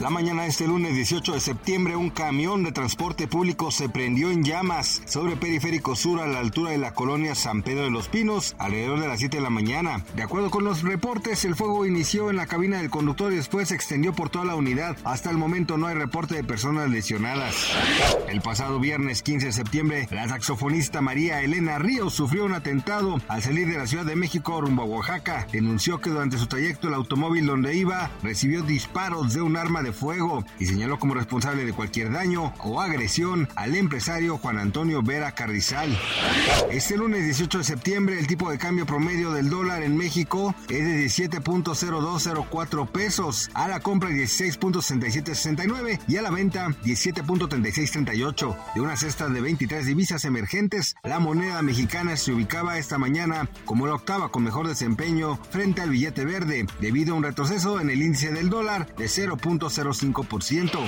La mañana de este lunes 18 de septiembre, un camión de transporte público se prendió en llamas sobre Periférico Sur a la altura de la colonia San Pedro de los Pinos, alrededor de las 7 de la mañana. De acuerdo con los reportes, el fuego inició en la cabina del conductor y después se extendió por toda la unidad. Hasta el momento no hay reporte de personas lesionadas. El pasado viernes 15 de septiembre, la saxofonista María Elena Ríos sufrió un atentado al salir de la Ciudad de México rumbo a Oaxaca. Denunció que durante su trayecto el automóvil donde iba recibió disparos de un arma de fuego y señaló como responsable de cualquier daño o agresión al empresario Juan Antonio Vera Carrizal. Este lunes 18 de septiembre el tipo de cambio promedio del dólar en México es de 17.0204 pesos, a la compra 16.6769 y a la venta 17.3638. De una cesta de 23 divisas emergentes, la moneda mexicana se ubicaba esta mañana como la octava con mejor desempeño frente al billete verde, debido a un retroceso en el índice del dólar de 0.05%.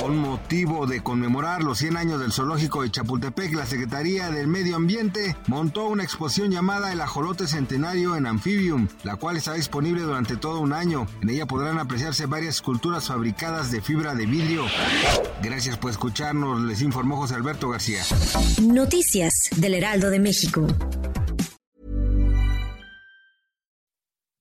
Con motivo de conmemorar los 100 años del zoológico de Chapultepec, la Secretaría del Medio Ambiente montó una exposición llamada El Ajolote Centenario en Amphibium, la cual está disponible durante todo un año. En ella podrán apreciarse varias esculturas fabricadas de fibra de vidrio. Gracias por escucharnos, les informó José Alberto García. Noticias del Heraldo de México.